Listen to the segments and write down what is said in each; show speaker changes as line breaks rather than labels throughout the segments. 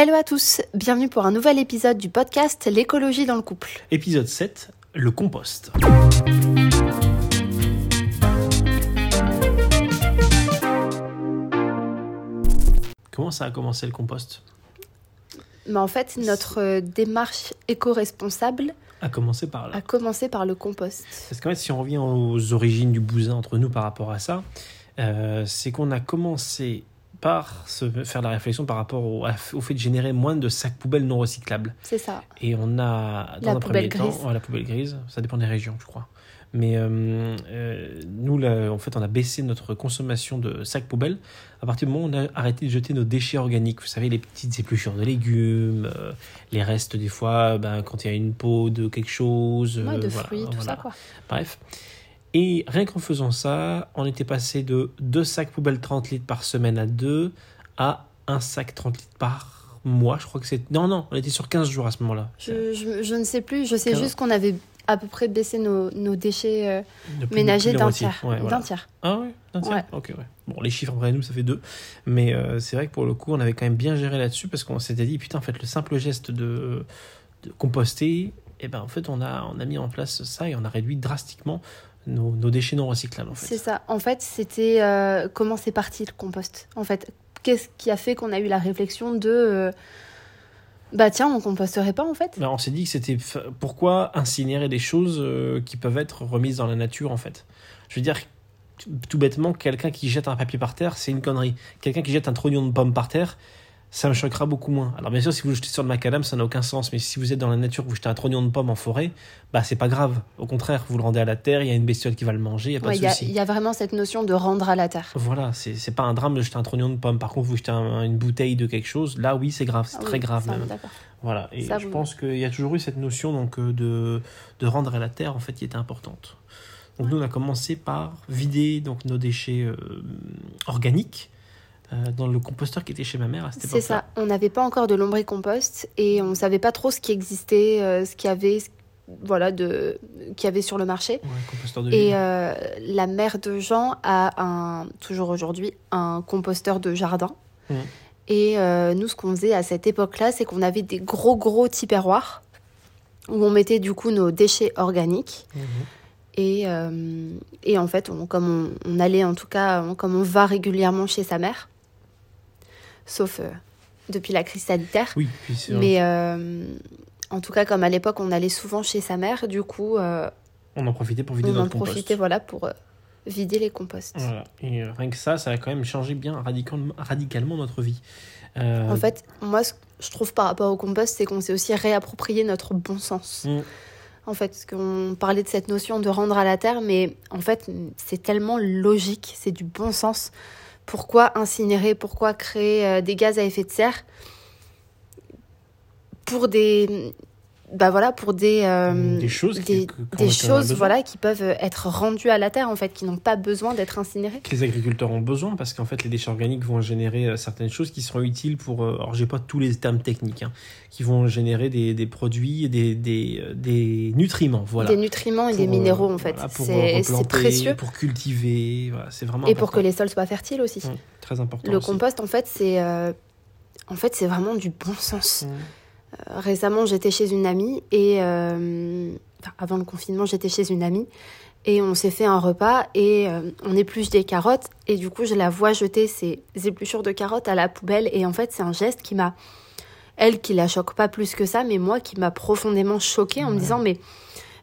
Hello à tous, bienvenue pour un nouvel épisode du podcast L'écologie dans le couple.
Épisode 7, le compost. Comment ça a commencé le compost?
Mais en fait, notre euh, démarche éco-responsable
A commencé par là.
a commencé par le compost.
Parce qu'en fait, si on revient aux origines du bousin entre nous par rapport à ça, euh, c'est qu'on a commencé par se faire la réflexion par rapport au, au fait de générer moins de sacs poubelles non recyclables.
C'est ça.
Et on a, dans
La
un
poubelle
premier temps,
grise.
ouais, la poubelle grise, ça dépend des régions, je crois. Mais euh, euh, nous, là, en fait, on a baissé notre consommation de sacs poubelles à partir du moment où on a arrêté de jeter nos déchets organiques. Vous savez, les petites épluchures de légumes, euh, les restes des fois, ben, quand il y a une peau de quelque chose.
Ouais, de
voilà,
fruits, tout
voilà.
ça quoi.
Bref. Et rien qu'en faisant ça, on était passé de deux sacs poubelles 30 litres par semaine à deux à un sac 30 litres par mois. Je crois que c'est. Non, non, on était sur 15 jours à ce moment-là.
Je, je- je ne sais plus, je sais juste qu'on avait à peu près baissé nos, nos déchets euh, ménagers d'un tiers.
Ouais, voilà.
D'un tiers.
Ah ouais, d'un tiers
Ouais.
Ok, ouais. Bon, les chiffres, après nous, ça fait deux. Mais euh, c'est vrai que pour le coup, on avait quand même bien géré là-dessus parce qu'on s'était dit, putain, en fait, le simple geste de, de composter, et ben en fait, on a, on a mis en place ça et on a réduit drastiquement nos, nos déchets non recyclables, en fait.
C'est ça. En fait, c'était euh, comment c'est parti le compost? En fait, qu'est-ce qui a fait qu'on a eu la réflexion de euh, bah tiens, on composterait pas en fait?
Ben, on s'est dit que c'était pourquoi incinérer des choses euh, qui peuvent être remises dans la nature, en fait? Je veux dire, tout- tout bêtement, quelqu'un qui jette un papier par terre, c'est une connerie. Quelqu'un qui jette un trognon de pomme par terre, ça me choquera beaucoup moins. Alors bien sûr, si vous jetez sur le macadam, ça n'a aucun sens. Mais si vous êtes dans la nature, vous jetez un trognon de pomme en forêt, bah c'est pas grave. Au contraire, vous le rendez à la terre, il y a une bestiole qui va le manger, il n'y a pas
Ouais,
de souci.
il y a vraiment cette notion de rendre à la terre.
Voilà, c'est pas un drame de jeter un trognon de pomme. Par contre, vous jetez un- une bouteille de quelque chose, là oui, c'est grave, c'est
Ah
très
oui,
grave
ça,
même. Voilà, et
Ça,
je
vous-
pense qu'il y a toujours eu cette notion donc, euh, de, de rendre à la terre en fait qui était importante. Donc nous on a commencé par vider donc nos déchets euh, organiques euh, dans le composteur qui était chez ma mère à cette
C'est
époque.
ça. On n'avait pas encore de lombricompost et on savait pas trop ce qui existait, euh, ce qu'il y avait, ce- voilà, de, qu'il y avait sur le marché.
Ouais, composteur de
Et euh, la mère de Jean a un, toujours aujourd'hui un composteur de jardin. Et nous, ce qu'on faisait à cette époque-là, c'est qu'on avait des gros, gros tupperwares où on mettait du coup nos déchets organiques.
Mhm.
Et, euh, et en fait, on, comme on, on allait, en tout cas, on- comme on va régulièrement chez sa mère, sauf euh, depuis la crise sanitaire,
Oui, puis c'est-
mais euh, en tout cas, comme à l'époque, on allait souvent chez sa mère, du coup, euh,
on en profitait pour vider
on en
notre compost.
profitait voilà, pour vider les composts.
Voilà. Et rien que ça, ça a quand même changé bien radicalement, radicalement notre vie. Euh,
En fait, moi, ce que je trouve par rapport au compost, c'est qu'on s'est aussi réapproprié notre bon sens.
Mm.
En fait, parce qu'on parlait de cette notion de rendre à la terre, mais en fait, c'est tellement logique, c'est du bon sens. Pourquoi incinérer Pourquoi créer euh, des gaz à effet de serre pour des, bah voilà, pour des, euh,
Des choses
des,
qui-
des choses, voilà, qui peuvent être rendues à la terre, en fait, qui n'ont pas besoin d'être incinérées.
que les agriculteurs ont besoin parce qu'en fait les déchets organiques vont générer euh, certaines choses qui seront utiles pour euh, alors j'ai pas tous les termes techniques hein, qui vont générer des, des produits des, des, des nutriments voilà
Des nutriments et des
Pour,
minéraux, en fait.
voilà,
c'est précieux.
pour cultiver voilà, c'est vraiment
Et pour que les sols soient fertiles aussi.
Très important
Le
aussi.
compost, en fait, c'est euh, en fait, c'est vraiment du bon sens.
Mm.
Euh, récemment, j'étais chez une amie et euh, enfin, avant le confinement, j'étais chez une amie et on s'est fait un repas et euh, on épluche des carottes et du coup, je la vois jeter ces épluchures de carottes à la poubelle et en fait, c'est un geste qui m'a elle qui la choque pas plus que ça, mais moi qui m'a profondément choquée en me disant mais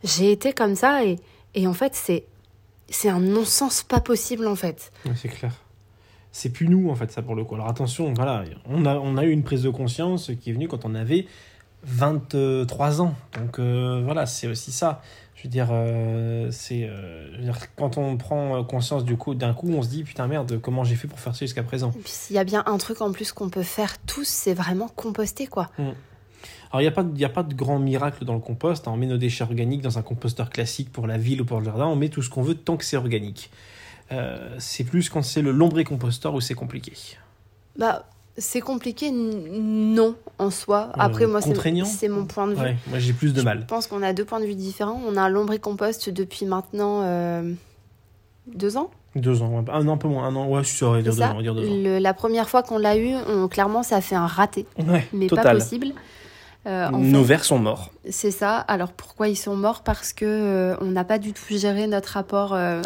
j'ai été comme ça et, et en fait, c'est c'est un non-sens pas possible en fait.
Ouais, c'est clair c'est plus nous en fait ça pour le coup alors attention voilà on a, on a eu une prise de conscience qui est venue quand on avait 23 ans donc euh, voilà c'est aussi ça je veux dire, euh, c'est, euh, quand on prend conscience du coup, d'un coup, on se dit putain merde, comment j'ai fait pour faire ça jusqu'à présent?
S'il y a bien un truc en plus qu'on peut faire tous, c'est vraiment composter quoi.
Alors, il n'y a, pas de- y a pas de grand miracle dans le compost. hein. On met nos déchets organiques dans un composteur classique pour la ville ou pour le jardin. On met tout ce qu'on veut tant que c'est organique. Euh, c'est plus quand c'est le lombricomposteur où c'est compliqué.
Bah, c'est compliqué, non, en soi.
Euh,
Après, moi, c'est
contraignant
c'est mon point de vue.
Ouais, moi j'ai plus de
Je
mal.
pense qu'on a deux points de vue différents. On a un lombricompost depuis maintenant euh, deux ans.
Deux ans, ouais. un an, un peu moins, un an, ouais, je on va dire deux ans.
Le- la première fois qu'on l'a eu, on- clairement, ça a fait un raté,
Ouais,
mais pas possible. Euh,
Nos vers sont morts.
c'est ça. Alors pourquoi ils sont morts? Parce que euh, on n'a pas du tout géré notre rapport. euh,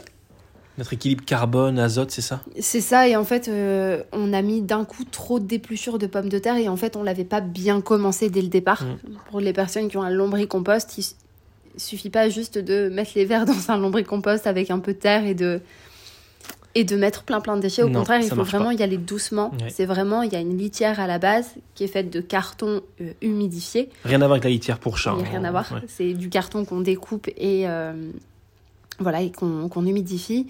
Notre équilibre carbone, azote, c'est ça?
C'est ça. Et en fait, euh, on a mis d'un coup trop d'épluchures de pommes de terre et en fait, on l'avait pas bien commencé dès le départ.
Mm.
Pour les personnes qui ont un lombricompost, il suffit pas juste de mettre les verres dans un lombricompost avec un peu de terre et de et de mettre plein plein de déchets. Au
Non,
contraire, il faut vraiment
pas.
y aller doucement. C'est vraiment, il y a une litière à la base qui est faite de carton euh, humidifié.
Rien à voir avec la litière pour chat. Hein.
rien à voir.
Ouais.
C'est du carton qu'on découpe et euh, voilà et qu'on humidifie.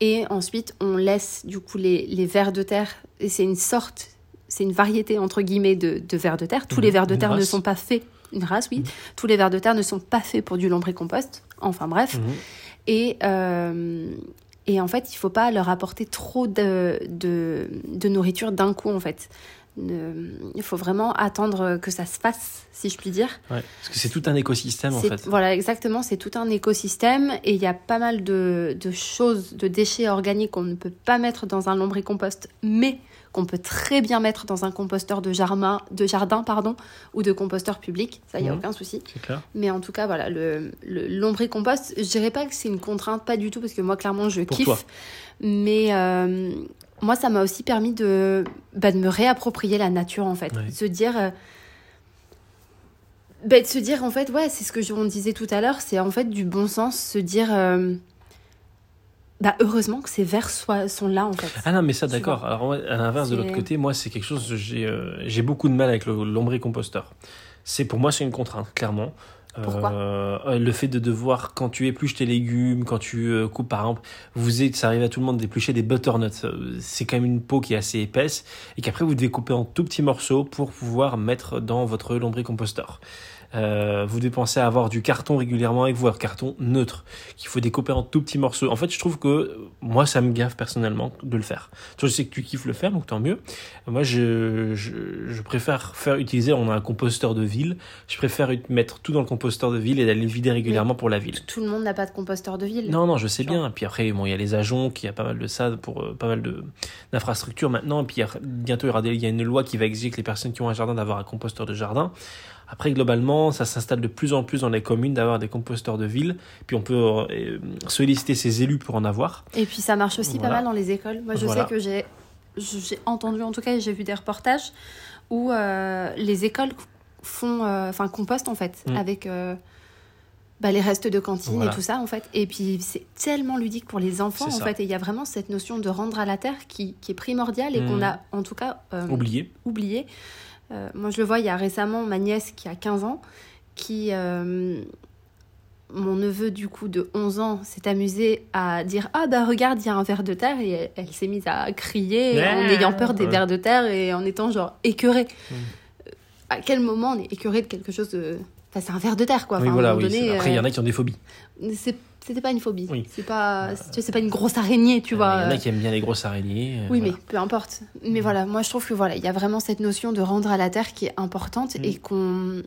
Et ensuite, on laisse du coup les, les vers de terre. Et c'est une sorte, c'est une variété entre guillemets de, de vers de terre. Tous les vers de terre ne sont pas faits. Une race, oui.
Mhm.
Tous les vers de terre ne sont pas faits pour du lombricompost. Enfin bref.
Mhm.
Et, euh, et en fait, il faut pas leur apporter trop de, de, de nourriture d'un coup, en fait. Ne- Il faut vraiment attendre que ça se fasse, si je puis dire.
Ouais, Parce que c'est tout un écosystème en fait.
Voilà, exactement, c'est tout un écosystème et il y a pas mal de, de choses, de déchets organiques qu'on ne peut pas mettre dans un lombricompost, mais qu'on peut très bien mettre dans un composteur de jardin, de jardin pardon, ou de composteur public. Ça, il n'y a
Mhm.
aucun souci.
Clair.
Mais en tout cas, voilà, le, le lombricompost, je dirais pas que c'est une contrainte, pas du tout, parce que moi, clairement, je
Pour
kiffe.
toi.
Mais euh, moi, ça m'a aussi permis de, bah, de me réapproprier la nature, en fait.
Ouais.
De se dire. euh, bah, de se dire, en fait, ouais, c'est ce que je- on disait tout à l'heure, c'est en fait du bon sens, se dire. euh, bah, heureusement que ces vers soient, sont là, en fait.
Ah non, mais ça d'accord. Alors moi, à l'inverse de l'autre côté, moi c'est quelque chose, j'ai euh, j'ai beaucoup de mal avec le lombricomposteur. C'est pour moi c'est une contrainte, clairement. Euh, Le fait de devoir, quand tu épluches tes légumes, quand tu euh, coupes par exemple, vous êtes, ça arrive à tout le monde d'éplucher des butternuts. Euh, C'est quand même une peau qui est assez épaisse et qu'après vous devez couper en tout petits morceaux pour pouvoir mettre dans votre lombricomposteur. Euh, vous devez penser à avoir du carton régulièrement avec vous, un carton neutre qu'il faut découper en tout petits morceaux. En fait, je trouve que moi, ça me gaffe personnellement de le faire. Toi, je sais que tu kiffes le faire, donc tant mieux. Moi, je, je, je préfère faire utiliser, on a un composteur de ville, je préfère mettre tout dans le composteur de ville et d'aller le vider régulièrement pour la ville.
Tout le monde n'a pas de composteur de ville.
Non, non, je sais
Genre.
bien. Puis après, bon, il y a les agents, y a pas mal de ça pour euh, pas mal d'infrastructures maintenant. Et puis bientôt, il y, aura des- il y a une loi qui va exiger que les personnes qui ont un jardin d'avoir un composteur de jardin. Après, globalement, ça s'installe de plus en plus dans les communes d'avoir des composteurs de ville. Puis on peut euh, solliciter ses élus pour en avoir.
Et puis ça marche aussi
Voilà.
pas mal dans les écoles. Moi, je
Voilà.
sais que j'ai j'ai entendu en tout cas, et j'ai vu des reportages où euh, les écoles font, euh, enfin compostent en fait
Mm.
avec euh, bah, les restes de cantine
Voilà.
et tout ça en fait. Et puis c'est tellement ludique pour les enfants en
ça.
fait. Et il y a vraiment cette notion de rendre à la terre qui, qui est primordiale et
Mm.
qu'on a en tout cas
Oublié.
oublié. Euh, moi, je le vois, il y a récemment ma nièce qui a 15 ans, qui, euh, mon neveu du coup de 11 ans, s'est amusé à dire Ah bah regarde, il y a un ver de terre, et elle, elle s'est mise à crier en ayant peur des
Ouais.
vers de terre et en étant genre écœurée. Euh, À quel moment on est écœuré de quelque chose de. Enfin, c'est un ver de terre quoi.
oui,
Enfin, à un
voilà,
moment
oui.
donné,
Après, il y en
euh,
a qui ont des phobies.
C'était pas une phobie.
Oui.
C'est pas, vois, c'est pas une grosse araignée, tu vois.
Il y en a
euh,
qui aiment bien les grosses araignées. euh,
oui,
voilà.
mais peu importe. Mais voilà, moi je trouve que voilà, il y a vraiment cette notion de rendre à la terre qui est importante
Mhm.
et qu'on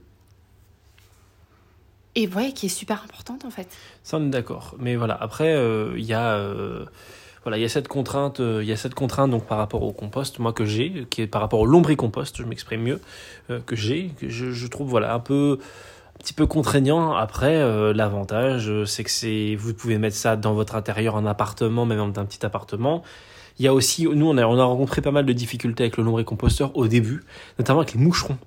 et ouais, qui est super importante en fait.
Ça, on est d'accord. Mais voilà, après, euh, il y a. euh, voilà, il y a cette contrainte, euh, il y a cette contrainte donc par rapport au compost, moi que j'ai, qui est par rapport au lombricompost, je m'exprime mieux, euh, que j'ai, que je, je trouve voilà un peu, petit peu contraignant. Après, euh, l'avantage, euh, c'est que c'est, vous pouvez mettre ça dans votre intérieur, un appartement, même dans un petit appartement. Il y a aussi, nous on a, on a rencontré pas mal de difficultés avec le lombricomposteur au début, notamment avec les moucherons.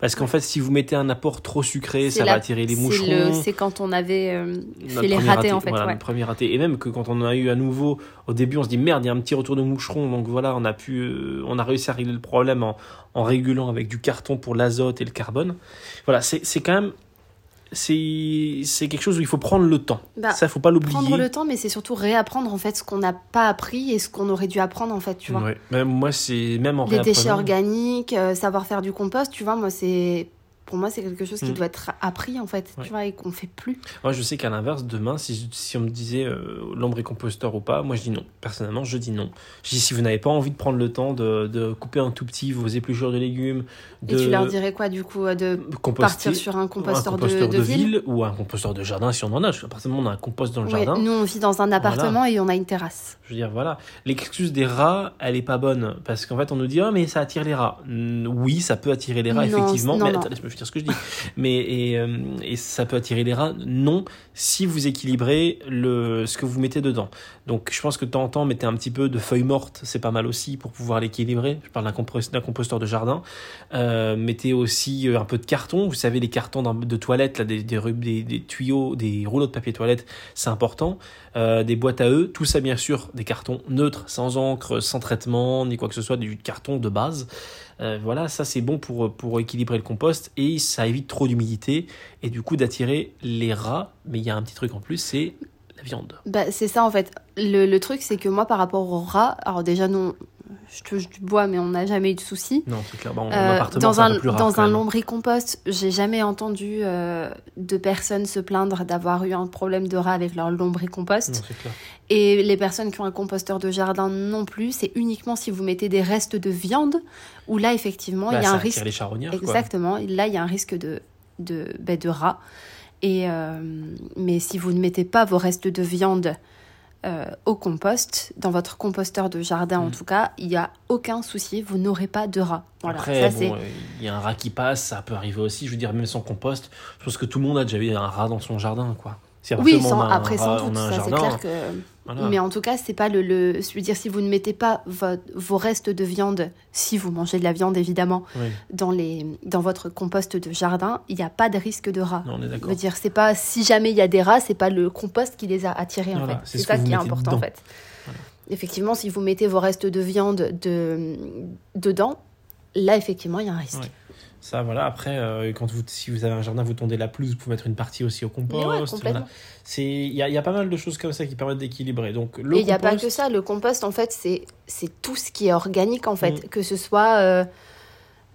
Parce qu'en fait, si vous mettez un apport trop sucré, ça
la-
va attirer les moucherons.
le- C'est quand on avait euh, fait les ratés en fait.
Voilà,
ouais.
notre premier raté. Et même que quand on en a eu à nouveau, au début, on se dit merde, il y a un petit retour de moucheron. Donc voilà, on a pu, euh, on a réussi à régler le problème en, en régulant avec du carton pour l'azote et le carbone. Voilà, c'est quand même, c'est quelque chose où il faut prendre le temps.
Bah,
Ça, faut pas l'oublier.
Prendre le temps, mais c'est surtout réapprendre en fait ce qu'on n'a pas appris et ce qu'on aurait dû apprendre en fait, tu vois.
Ouais. Même moi, c'est même en
Les déchets organiques, euh, savoir faire du compost, tu vois, moi c'est pour moi, c'est quelque chose qui
Mm.
doit être appris, en fait,
Ouais.
tu vois, et qu'on fait plus.
Moi, je sais qu'à l'inverse, demain, si, si on me disait euh, lombricomposteur ou pas, moi je dis non. Personnellement, je dis non. Je dis si vous n'avez pas envie de prendre le temps de, de couper un tout petit vos épluchures de légumes, de
Et tu leur dirais quoi, du coup, de
composter,
partir sur un composteur,
un composteur
de, de ville,
ou un composteur de jardin si on en a. Parce qu'à partir du moment où on a un compost dans le
Ouais,
jardin,
Nous, on vit dans un appartement et on a une terrasse.
je veux dire, voilà. L'excuse des rats, elle est pas bonne. Parce qu'en fait, on nous dit, ah, mais ça attire les rats. Oui, ça peut attirer les rats,
Non,
effectivement.
non,
mais
non.
attends, laisse-moi finir ce que je dis. mais, et, euh, et ça peut attirer les rats, non, si vous équilibrez le, ce que vous mettez dedans. Donc, je pense que de temps en temps, mettez un petit peu de feuilles mortes, c'est pas mal aussi pour pouvoir l'équilibrer. Je parle d'un compos- d'un composteur de jardin. Euh, mettez aussi euh, un peu de carton. Vous savez, les cartons de toilette, là, des, des, des, tuyaux, des rouleaux de papier toilette, c'est important. Des boîtes à eux, tout ça bien sûr, des cartons neutres, sans encre, sans traitement, ni quoi que ce soit, du carton de base. Euh, voilà, ça c'est bon pour, pour équilibrer le compost et ça évite trop d'humidité et du coup d'attirer les rats. Mais il y a un petit truc en plus, c'est la viande.
Bah, c'est ça en fait. Le, le truc, c'est que moi, par rapport aux rats, alors déjà, non, je touche du bois, mais on n'a jamais eu de soucis.
Non, c'est clair.
Euh,
appartement,
dans
un,
un,
plus rare,
dans un lombricompost, j'ai jamais entendu euh, de personnes se plaindre d'avoir eu un problème de rat avec leur lombricompost.
Non, clair.
Et les personnes qui ont un composteur de jardin non plus. C'est uniquement si vous mettez des restes de viande, où là, effectivement,
Bah,
il y a un risque.
les charognards. quoi.
Exactement. Là, il y a un risque de, de, ben, de rat. Et, euh, mais si vous ne mettez pas vos restes de viande euh, au compost, dans votre composteur de jardin en
Mm.
tout cas, il n'y a aucun souci, vous n'aurez pas de rat. Voilà,
Après, bon, il y a un rat qui passe, ça peut arriver aussi. Je veux dire, même sans compost, je pense que tout le monde a déjà vu un rat dans son jardin, quoi. Si
Oui, sans,
on a
après
rat-
sans
on
doute,
a un
ça
jardin,
clair que.
Voilà.
Mais en tout cas, c'est pas le, le. Je veux dire, si vous ne mettez pas vo- vos restes de viande, si vous mangez de la viande évidemment,
Oui.
dans, les, dans votre compost de jardin, il n'y a pas de risque de rat.
Non, on est
Je
d'accord.
veux dire, c'est pas si jamais il y a des rats, c'est pas le compost qui les a attirés en fait.
c'est
C'est
ce
ça qui est important
dedans.
en fait.
Voilà.
Effectivement, si vous mettez vos restes de viande de, dedans, là effectivement il y a un risque.
Ouais. Ça, voilà. Après, euh, quand vous, si vous avez un jardin, vous tondez la pelouse, vous pouvez mettre une partie aussi au compost.
ouais,
il y a, y a pas mal de choses comme ça qui permettent d'équilibrer. Donc, le
Et il n'y a pas
compost-
que ça, le compost en fait c'est c'est tout ce qui est organique en fait,
Mm.
que ce soit euh,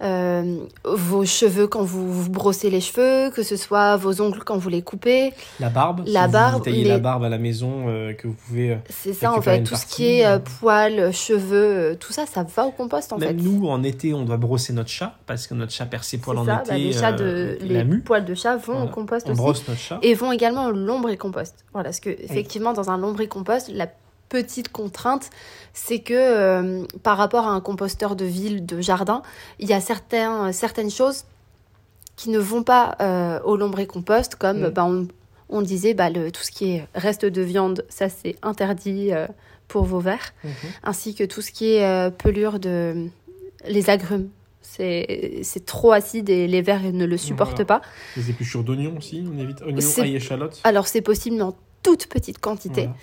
euh, vos cheveux quand vous vous brossez les cheveux, que ce soit vos ongles quand vous les coupez.
La barbe.
La
si
barbe,
Vous taillez
les-
la barbe à la maison, euh, que vous pouvez. euh,
C'est ça en fait, tout ce
partie,
qui est euh, poils, cheveux, tout ça, ça va au compost en
Même
fait.
nous, en été, on doit brosser notre chat parce que notre chat perd ses poils en
ça,
été.
bah, les, chats de, les poils de chat vont
Voilà.
au compost
On
aussi.
brosse notre chat.
et vont également au lombricompost. Voilà, parce que effectivement, dans un lombricompost, la petite contrainte, c'est que euh, par rapport à un composteur de ville, de jardin, il y a certains, certaines choses qui ne vont pas euh, au lombricompost, comme
Mm.
bah, on, on disait, bah, le, tout ce qui est reste de viande, ça c'est interdit euh, pour vos vers,
Mhm.
ainsi que tout ce qui est euh, pelure de les agrumes. C'est trop acide et les vers ne le supportent
Voilà.
pas.
Les épluchures d'oignons aussi, on évite oignons, ail, échalotes.
Alors c'est possible, mais en toute petite quantité.
Voilà.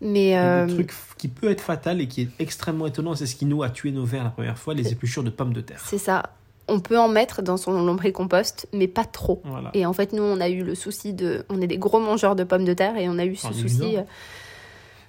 Mais
Et
euh,
Le truc qui peut être fatal et qui est extrêmement étonnant, c'est ce qui nous a tué nos vers la première fois, les épluchures de pommes de terre.
c'est ça. On peut en mettre dans son lombricompost, mais pas trop.
Voilà.
Et en fait, nous, on a eu le souci de. On est des gros mangeurs de pommes de terre et on a eu ce souci euh,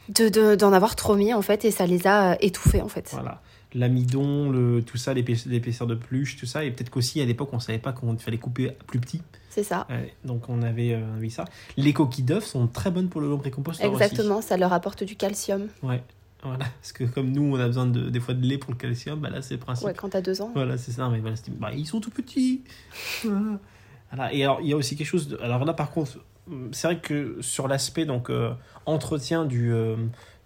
de de- d'en avoir trop mis, en fait, et ça les a euh, étouffés, en fait.
Voilà. L'amidon, le, tout ça, l'épaisseur de peluche, tout ça. Et peut-être qu'aussi, à l'époque, on savait pas qu'il fallait couper plus petit.
C'est ça.
Ouais, donc, on avait euh, vu ça. Les coquilles d'œufs sont très bonnes pour le lombricomposteur aussi.
Exactement, ça leur apporte du calcium.
Ouais. Voilà. Parce que comme nous, on a besoin de, des fois de lait pour le calcium, bah là, c'est le principe.
Ouais, quand t'as deux ans.
Voilà, c'est ça. Mais voilà, bah, ils sont tout petits. Voilà. Voilà. Et alors, il y a aussi quelque chose. De... Alors là, par contre, c'est vrai que sur l'aspect donc euh, entretien du euh,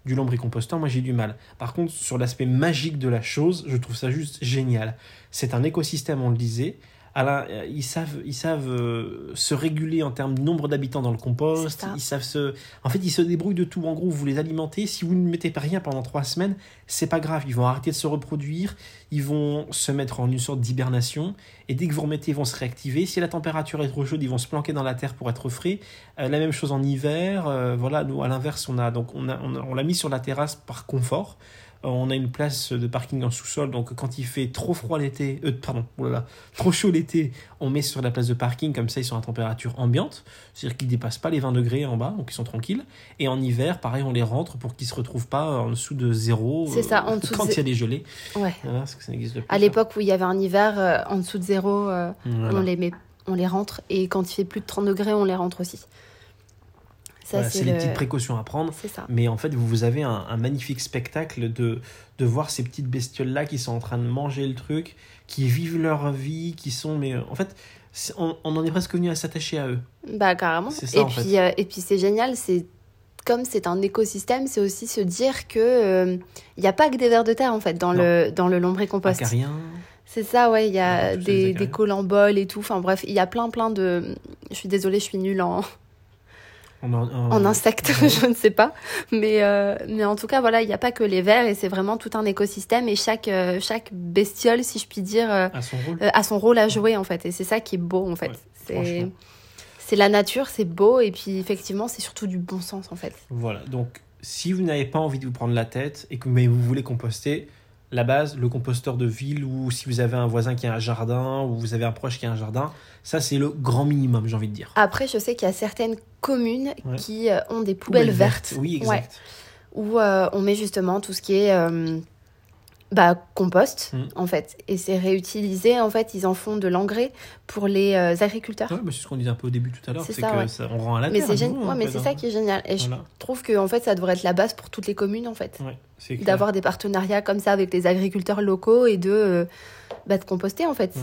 du lombricomposteur, moi j'ai du mal. Par contre, sur l'aspect magique de la chose, je trouve ça juste génial. C'est un écosystème, on le disait. Euh, ils savent, ils savent euh, se réguler en termes de nombre d'habitants dans le compost. Ils savent se, en fait, ils se débrouillent de tout. En gros, vous les alimentez. Si vous ne mettez pas rien pendant trois semaines, c'est pas grave. Ils vont arrêter de se reproduire. Ils vont se mettre en une sorte d'hibernation. Et dès que vous remettez, ils vont se réactiver. Si la température est trop chaude, ils vont se planquer dans la terre pour être frais. Euh, la même chose en hiver. Euh, voilà, nous, à l'inverse, on a donc on a- on l'a mis sur la terrasse par confort. Euh, on a une place de parking en sous-sol, donc quand il fait trop froid l'été, euh, pardon, oh là là, trop chaud l'été, on met sur la place de parking, comme ça ils sont à température ambiante, c'est-à-dire qu'ils dépassent pas les 20 degrés en bas, donc ils sont tranquilles. Et en hiver, pareil, on les rentre pour qu'ils se retrouvent pas en dessous de zéro.
C'est ça, en dessous de
quand il y a des gelées.
Ouais.
Voilà, parce que ça n'existe plus.
À l'époque où il y avait un hiver euh, en dessous de zéro, euh.
Voilà.
on les met. on les rentre. Et quand il fait plus de 30 degrés, on les rentre aussi.
Voilà, c'est les
le-
petites précautions à prendre.
Ça.
Mais en fait, vous avez un, un magnifique spectacle de, de voir ces petites bestioles-là qui sont en train de manger le truc, qui vivent leur vie, qui sont. Mais euh, en fait, on, on en est presque venu à s'attacher à eux.
Bah carrément.
Ça,
et, puis, euh, et puis c'est génial, c'est comme c'est un écosystème, c'est aussi se dire que il n'y a pas que des vers de terre en fait dans
Non.
le dans le lombricompost.
Acariens.
C'est ça, ouais. Il y a
les
des,
acariens.
des colamboles et tout. Enfin bref, il y a plein plein de. Je suis désolée, je suis nulle en,
En, en-
en insectes,
ouais.
je ne sais pas. Mais, euh, mais en tout cas, voilà, il n'y a pas que les vers et c'est vraiment tout un écosystème et chaque, euh, chaque bestiole, si je puis dire, euh,
À son rôle.
a son rôle à jouer en fait. Et c'est ça qui est beau en fait.
Ouais,
c'est la nature, c'est beau et puis effectivement, c'est surtout du bon sens en fait.
Voilà, donc si vous n'avez pas envie de vous prendre la tête et que mais vous voulez composter, la base, le composteur de ville ou si vous avez un voisin qui a un jardin ou vous avez un proche qui a un jardin, ça c'est le grand minimum, j'ai envie de dire.
Après, je sais qu'il y a certaines communes
Ouais.
qui euh, ont des poubelles, vertes.
Oui,
Ouais.
exact.
où euh, on met justement tout ce qui est euh, bah, compost,
Mm.
en fait. Et c'est réutilisé, en fait, ils en font de l'engrais pour les euh, agriculteurs.
Ouais, mais c'est ce qu'on disait un peu au début tout à l'heure,
C'est
que
ouais.
ça, on rend à la
mais c'est gén- ouais, mais c'est ça qui est génial. Et
Voilà.
je trouve que en fait, ça devrait être la base pour toutes les communes, en fait. D'avoir des partenariats comme ça avec les agriculteurs locaux et de, euh, bah, de composter, en fait.
Ouais.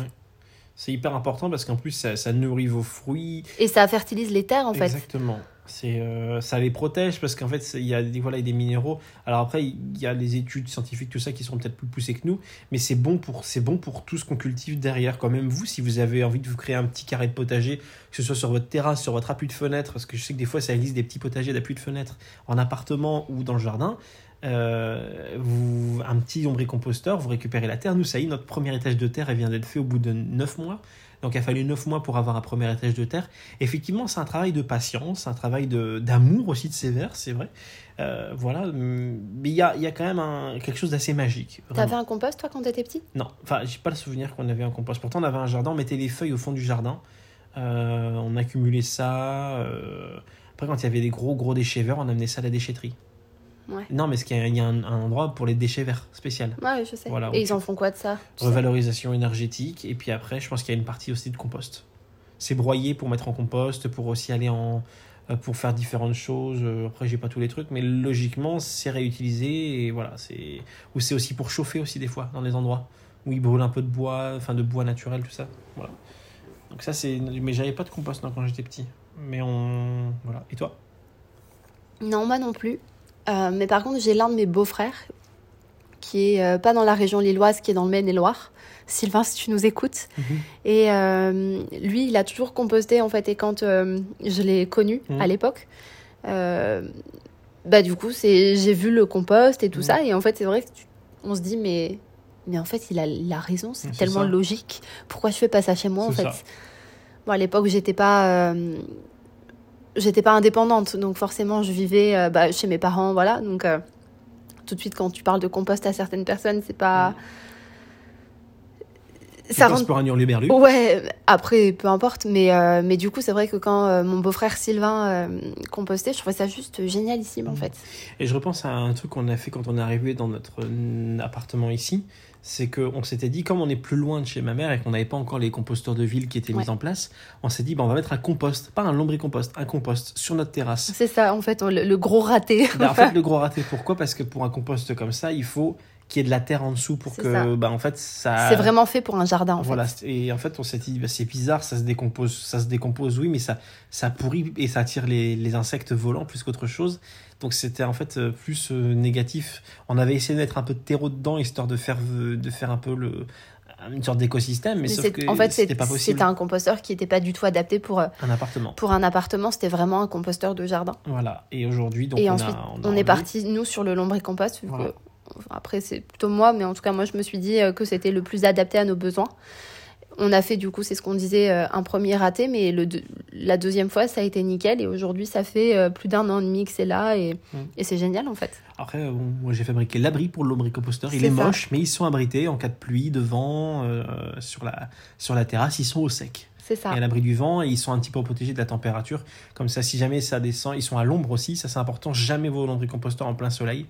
C'est hyper important parce qu'en plus ça, ça nourrit vos fruits.
Et ça fertilise les terres, en fait.
Exactement. C'est, euh, ça les protège parce qu'en fait, il y a des, voilà, des minéraux. Alors après, il y a les études scientifiques, tout ça, qui sont peut-être plus poussées que nous, mais c'est bon pour, bon pour tout ce qu'on cultive derrière. Quand même, vous, si vous avez envie de vous créer un petit carré de potager, que ce soit sur votre terrasse, sur votre appui de fenêtre, parce que je sais que des fois, ça existe des petits potagers d'appui de fenêtre en appartement ou dans le jardin. euh, vous, un petit ombricomposteur, vous récupérez la terre. Nous, ça y est, notre premier étage de terre, elle vient d'être fait au bout de 9 mois. Donc, il a fallu 9 mois pour avoir un premier étage de terre. Effectivement, c'est un travail de patience, un travail d'amour aussi de vers, c'est vrai. Euh, voilà, hum, mais il y a, y a quand même un- quelque chose d'assez magique.
T'avais un compost, toi, quand t'étais petit?
Non, enfin, j'ai pas le souvenir qu'on avait un compost. Pourtant, on avait un jardin, on mettait les feuilles au fond du jardin. Euh, on accumulait ça. euh, Après, quand il y avait des gros, gros déchets verts, on amenait ça à la déchetterie.
Ouais.
Non, mais est-ce qu'il y a, il y a un, un endroit pour les déchets verts spécial
Ouais, je sais.
Voilà,
et ils en font quoi de ça
Revalorisation énergétique. Et puis après, je pense qu'il y a une partie aussi de compost. C'est broyé pour mettre en compost, pour aussi aller en. euh, pour faire différentes choses. Euh, Après, j'ai pas tous les trucs, mais logiquement, c'est réutilisé. Et voilà, c'est. Ou c'est aussi pour chauffer aussi des fois, dans les endroits où ils brûlent un peu de bois, enfin de bois naturel, tout ça. Voilà. Donc ça, c'est. Mais j'avais pas de compost non, quand j'étais petit. Mais on. Voilà. Et toi?
Non, moi non plus. Euh, mais par contre, j'ai l'un de mes beaux-frères qui est euh, pas dans la région lilloise, qui est dans le Maine-et-Loire. Sylvain, si tu nous écoutes. Et euh, lui, il a toujours composté, en fait. Et quand je l'ai connu
Mhm.
à l'époque, bah du coup, c'est j'ai vu le compost et tout
Mhm.
ça. Et en fait, c'est vrai que tu- on se dit, mais, mais en fait, il a, il a raison. C'est tellement
ça.
logique. Pourquoi je fais pas ça chez moi, en fait?
ça.
Bon, à l'époque, j'étais pas... euh, J'étais pas indépendante, donc forcément je vivais euh, bah, chez mes parents, voilà. Donc euh, tout de suite quand tu parles de compost à certaines personnes, c'est pas,
Tu
ça rentre
pour un hurluberlu.
Ouais, après, peu importe. Mais, euh, mais du coup, c'est vrai que quand mon beau-frère Sylvain compostait, je trouvais ça juste génialissime, en
Mhm.
fait.
Et je repense à un truc qu'on a fait quand on est arrivé dans notre appartement ici. C'est qu'on s'était dit, comme on est plus loin de chez ma mère et qu'on n'avait pas encore les composteurs de ville qui étaient mis en place, on s'est dit, bah, on va mettre un compost, pas un lombricompost, un compost sur notre terrasse.
C'est ça, en fait, le gros raté.
Bah, en fait, le gros raté, pourquoi? Parce que pour un compost comme ça, il faut qu'il y ait de la terre en dessous pour que,
ça.
bah, en fait, ça.
C'est vraiment fait pour un jardin, en
Voilà,
fait.
et en fait, on s'est dit, bah, c'est bizarre, ça se décompose, ça se décompose, oui, mais ça, ça pourrit et ça attire les, les insectes volants plus qu'autre chose. Donc c'était en fait euh, plus euh, négatif. On avait essayé de mettre un peu de terreau dedans histoire de faire, euh, de faire un peu le, une sorte d'écosystème, mais,
Mais
sauf que
en fait,
c'était pas possible.
c'était un composteur qui n'était pas du tout adapté pour,
Un appartement.
pour un appartement. C'était vraiment un composteur de jardin.
Voilà. Et aujourd'hui, donc
et
on,
ensuite,
a,
on,
a
est parti, nous, sur le lombricompost.
Voilà.
Après, c'est plutôt moi, mais en tout cas, moi, je me suis dit euh, que c'était le plus adapté à nos besoins. On a fait, du coup, c'est ce qu'on disait, euh, un premier raté, mais le deux- la deuxième fois, ça a été nickel. Et aujourd'hui, ça fait euh, plus d'un an et demi que c'est là. Et, et c'est génial, en fait.
Après, bon, moi j'ai fabriqué l'abri pour le lombricomposteur. Il est moche, mais ils sont abrités en cas de pluie, de vent, euh, sur, la, sur la terrasse, ils sont au sec.
C'est ça.
et à l'abri du vent et ils sont un petit peu protégés de la température. Comme ça, si jamais ça descend, ils sont à l'ombre aussi, ça c'est important. Jamais vos lombricomposteurs en plein soleil.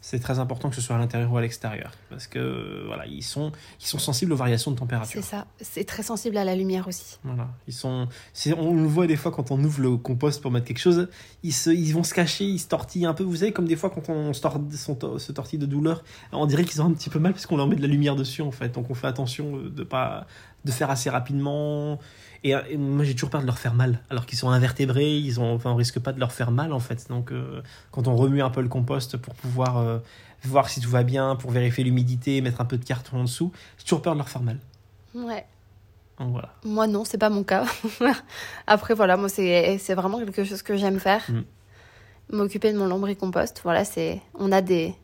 C'est très important que ce soit à l'intérieur ou à l'extérieur. Parce que voilà, ils sont, ils sont sensibles aux variations de température.
C'est ça. C'est très sensible à la lumière aussi.
Voilà. Ils sont, on le voit des fois quand on ouvre le compost pour mettre quelque chose, ils, se, ils vont se cacher, ils se tortillent un peu. Vous savez, comme des fois quand on se, tord- son- se tortille de douleur, on dirait qu'ils ont un petit peu mal parce qu'on leur met de la lumière dessus en fait. Donc on fait attention euh, de pas de faire assez rapidement. Et, euh, et moi j'ai toujours peur de leur faire mal, alors qu'ils sont invertébrés, ils ont, enfin, on risque pas de leur faire mal en fait. Donc euh, quand on remue un peu le compost pour pouvoir euh, voir si tout va bien, pour vérifier l'humidité, mettre un peu de carton en dessous, j'ai toujours peur de leur faire mal.
Ouais.
Donc voilà.
Moi, non, c'est pas mon cas. Après, voilà, moi, c'est c'est vraiment quelque chose que j'aime faire.
Mm.
M'occuper de mon lombricompost. Voilà, c'est. On a des.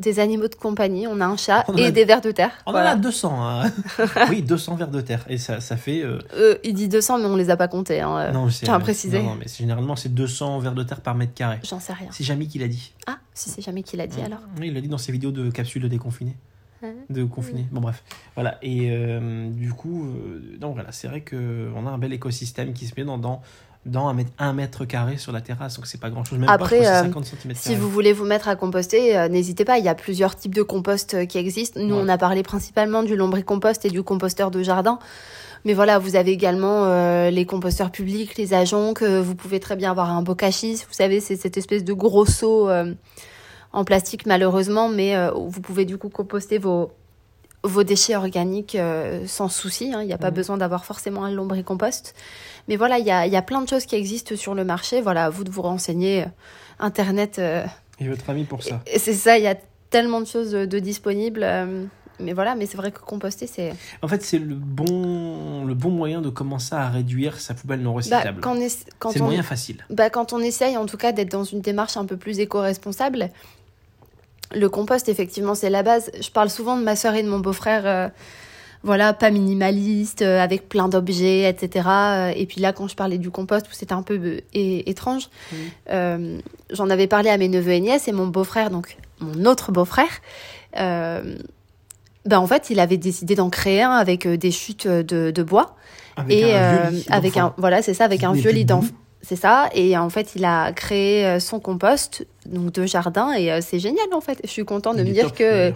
Des animaux de compagnie, on a un chat et
a-
des vers de terre.
On
voilà.
en a 200, hein. oui, 200 vers de terre. Et ça, ça fait. euh,
Euh, il dit 200, mais on les a pas comptés. Hein.
non, c'est-
tiens à préciser.
Non, non, mais c'est- généralement, c'est 200 vers de terre par mètre carré.
J'en sais rien.
C'est Jamie qui l'a dit.
Ah, si c'est jamais qui l'a dit alors.
Oui, il l'a dit dans ses vidéos de capsules de déconfinés.
Ouais.
De confinés. Bon, bref. Voilà. Et euh, du coup, euh, donc voilà, c'est vrai qu'on a un bel écosystème qui se met dans, dans, dans un, mètre, un mètre carré sur la terrasse. Donc, c'est pas grand chose. Même
Après,
pas, je crois que
euh,
c'est 50 cm.
Si vous voulez vous mettre à composter, euh, n'hésitez pas. Il y a plusieurs types de compost euh, qui existent. Nous,
Ouais.
on a parlé principalement du lombricompost et du composteur de jardin. Mais voilà, vous avez également euh, les composteurs publics, les agents, que vous pouvez très bien avoir un bokashi. Vous savez, c'est cette espèce de gros seau euh, en plastique, malheureusement, mais euh, vous pouvez du coup composter vos, vos déchets organiques euh, sans souci. hein. Il n'y a pas
Mhm.
besoin d'avoir forcément un lombricompost. Mais voilà, il y a, y a plein de choses qui existent sur le marché. Voilà, à vous de vous renseigner. Internet. euh,
Et votre ami pour ça.
et C'est ça, il y a tellement de choses de, de disponibles. euh, mais voilà, mais c'est vrai que composter, c'est.
En fait, c'est le bon, le bon moyen de commencer à réduire sa poubelle non
Bah,
recyclable.
quand quand,
c'est le moyen facile.
bah, quand on essaye, en tout cas, d'être dans une démarche un peu plus éco-responsable, le compost, effectivement, c'est la base. Je parle souvent de ma soeur et de mon beau-frère. euh, voilà, pas minimaliste, euh, avec plein d'objets, etc. Euh, Et puis là, quand je parlais du compost, c'était un peu étrange, euh, j'en avais parlé à mes neveux et nièces, et mon beau-frère, donc mon autre beau-frère, ben en fait, il avait décidé d'en créer un avec des chutes de, de bois
Avec
et
un vieux lit
avec un voilà, c'est ça, avec un vieux lit d'enfant. C'est ça, et en fait, il a créé euh, son compost, donc de jardin, et euh, c'est génial en fait. Je suis contente de
Il
me dire que, euh,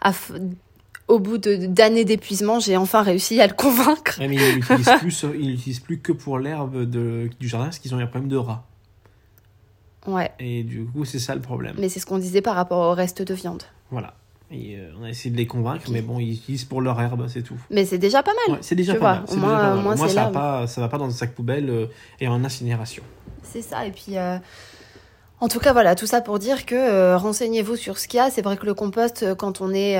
à au bout de- d'années d'épuisement, j'ai enfin réussi à le convaincre.
Ouais, mais ils l'utilisent plus, plus que pour l'herbe du jardin parce qu'ils ont eu un problème de rats.
Ouais,
Et du coup, c'est ça le problème.
mais c'est ce qu'on disait par rapport au reste de viande.
Voilà. Et euh, on a essayé de les convaincre, mais bon, ils utilisent pour leur herbe, c'est tout.
Mais c'est déjà pas mal.
Ouais, c'est déjà pas mal.
au moins-
déjà pas
au
mal.
moins,
Au moins,
c'est
ça va pas, ça va pas dans un sac poubelle euh, et en incinération.
C'est ça, et puis. euh, En tout cas, voilà, tout ça pour dire que renseignez-vous sur ce qu'il y a. C'est vrai que le compost, quand on est,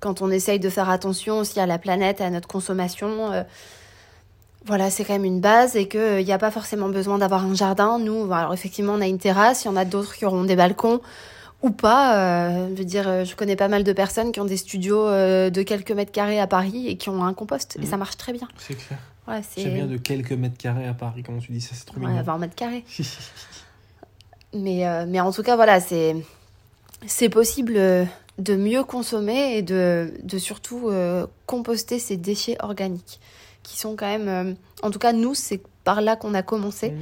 quand on essaye de faire attention aussi à la planète, à notre consommation, voilà, c'est quand même une base et qu'il n'y a pas forcément besoin d'avoir un jardin. Nous, alors effectivement, on a une terrasse. Il y en a d'autres qui auront des balcons ou pas. euh, je veux dire, euh, je connais pas mal de personnes qui ont des studios euh, de quelques mètres carrés à Paris et qui ont un compost et
Mhm.
ça marche très bien.
C'est clair.
Ouais, c'est
J'aime bien de quelques mètres carrés à Paris, comment tu dis ça, c'est trop
ouais,
mignon.
20 mètres carrés. Mais, euh, mais en tout cas, voilà, c'est, c'est possible de mieux consommer et de, de surtout euh, composter ces déchets organiques qui sont quand même. euh, en tout cas, nous, c'est par là qu'on a commencé
Mhm.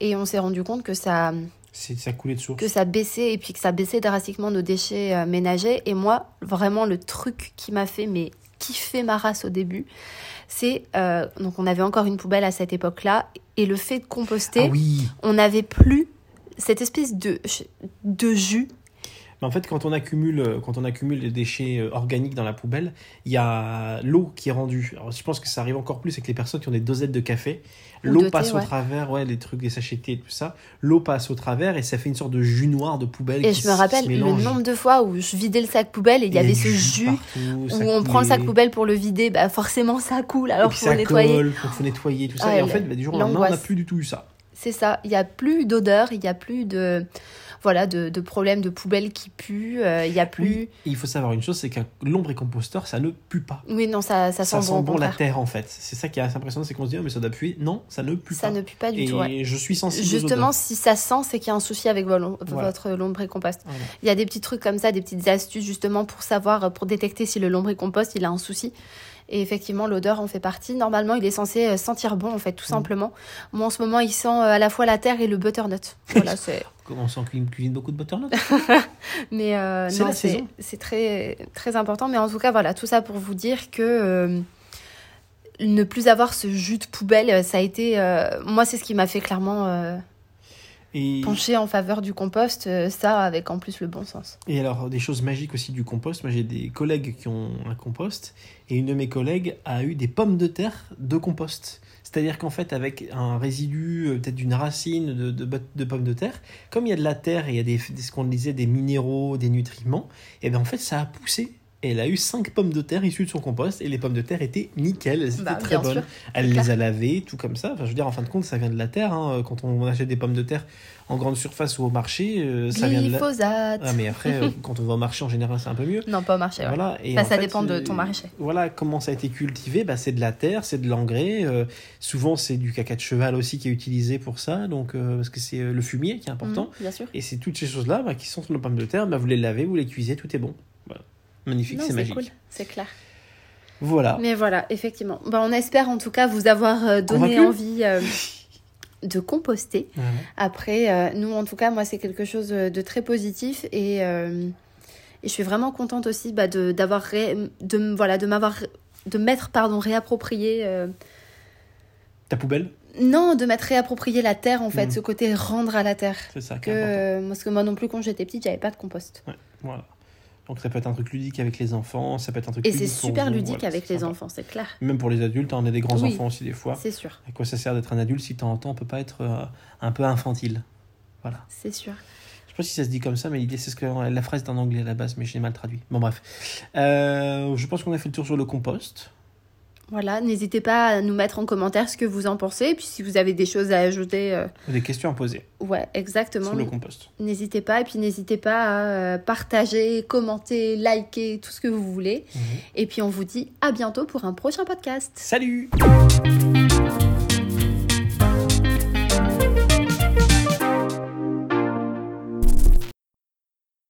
et on s'est rendu compte que ça,
ça coulait de source.
que ça baissait et puis que ça baissait drastiquement nos déchets euh, ménagers. Et moi, vraiment, le truc qui m'a fait mais kiffer ma race au début, c'est. euh, donc, on avait encore une poubelle à cette époque-là et le fait de composter
Ah oui
on n'avait plus cette espèce de, de jus.
Mais en fait, quand on accumule, euh, quand on accumule les déchets euh, organiques dans la poubelle, il y a l'eau qui est rendue. Alors, je pense que ça arrive encore plus avec les personnes qui ont des dosettes de café. L'eau
thé,
passe au
ouais.
travers, ouais, les trucs, des sachets de thé et tout ça. L'eau passe au travers et ça fait une sorte de jus noir de poubelle.
Et
qui
je me rappelle le nombre de fois où je vidais le sac poubelle et il y avait ce jus
partout,
où on prend le sac poubelle pour le vider, bah forcément ça coule alors faut
ça
nettoyer.
colle, il faut nettoyer tout ça.
Ah,
et en fait, bah, du jour au lendemain, on n'a plus du tout eu ça.
C'est ça, il y a plus d'odeur, il y a plus de voilà de, de problèmes de poubelle qui puent, euh, il y a plus.
Oui. Et il faut savoir une chose, c'est qu'un l'ombre et composteur, ça ne pue pas.
Oui, non, ça, ça,
Ça
sent bon.
la terre en fait. C'est ça qui est assez impressionnant, c'est qu'on se dit, Ah, mais ça doit puer. Non, ça ne pue
Ça
pas.
ne pue pas du
Et
tout. ouais.
je suis sensible
Justement, si ça sent, c'est qu'il y a un souci avec vo-
Voilà.
votre lombricompost.
Voilà.
Il y a des petits trucs comme ça, des petites astuces justement pour savoir, pour détecter si le lombricompost il a un souci. Et effectivement, l'odeur en fait partie. Normalement, il est censé euh, sentir bon, en fait, tout
Mm.
simplement. Moi, en ce moment, il sent euh, à la fois la terre et le butternut. Voilà, c'est.
Comment on sent qu'il cuisine beaucoup de butternut?
Mais euh,
C'est
non, c'est très, très important. Mais en tout cas, voilà, tout ça pour vous dire que euh, ne plus avoir ce jus de poubelle, ça a été. euh, moi, c'est ce qui m'a fait clairement
et,
pencher en faveur du compost. euh, ça, avec en plus le bon sens.
et alors, des choses magiques aussi du compost. Moi, j'ai des collègues qui ont un compost. Et une de mes collègues a eu des pommes de terre de compost. C'est-à-dire qu'en fait, avec un résidu, euh, peut-être d'une racine de, de, de pommes de terre, comme il y a de la terre et il y a des, des- ce qu'on disait, des minéraux, des nutriments, et bien en fait, ça a poussé. Et elle a eu 5 pommes de terre issues de son compost et les pommes de terre étaient nickel, elles étaient
Bah,
très bonnes.
sûr.
Elle les a lavées, tout comme ça. Enfin, je veux dire, en fin de compte, ça vient de la terre. hein. Quand on achète des pommes de terre en grande surface ou au marché, euh, ça vient de la. Ah, mais après, euh, quand on va au marché, en général, c'est un peu mieux.
Non, pas au marché. ouais.
Voilà. Et
ça
fait,
dépend de
euh,
ton maraîcher.
Voilà comment ça a été cultivé? Bah, c'est de la terre, c'est de l'engrais. euh, souvent, c'est du caca de cheval aussi qui est utilisé pour ça. Donc, parce que c'est le fumier qui est important.
Mhm, bien sûr.
Et c'est toutes ces choses-là bah, qui sont sur nos pommes de terre. Bah, vous les lavez, vous les cuisez, tout est bon. Magnifique, c'est
c'est
magique.
cool, c'est clair.
Voilà.
Mais voilà, effectivement. Bah, on espère en tout cas vous avoir euh, donné
Convaincu
envie euh, de composter. Après, euh, nous, en tout cas, moi, c'est quelque chose de très positif et, euh, et je suis vraiment contente aussi bah, de d'avoir ré- de voilà de m'avoir de m'être pardon réapproprié euh,
Ta poubelle,
non de m'être réapproprié la terre en fait
Mhm.
ce côté rendre à la terre
c'est ça.
que parce que moi non plus quand j'étais petite j'avais pas de compost
Voilà. Donc ça peut être un truc ludique avec les enfants, ça peut être un truc
et c'est super ludique
voilà,
avec les
sympa.
enfants c'est clair
Même pour les adultes, hein, on a des grands
Oui.
enfants aussi des fois.
c'est sûr
À quoi ça sert d'être un adulte si de temps en temps on peut pas être euh, un peu infantile? Voilà.
c'est sûr
Je sais pas si ça se dit comme ça, mais l'idée c'est ce que la phrase est en anglais à la base, mais j'ai mal traduit. Bon bref. Euh, je pense qu'on a fait le tour sur le compost.
Voilà, n'hésitez pas à nous mettre en commentaire ce que vous en pensez. Et puis si vous avez des choses à ajouter, euh,
Des questions à poser
ouais, exactement.
sur le compost.
N'hésitez pas. Et puis n'hésitez pas à euh, partager, commenter, liker, tout ce que vous voulez.
Mhm.
Et puis on vous dit à bientôt pour un prochain podcast.
Salut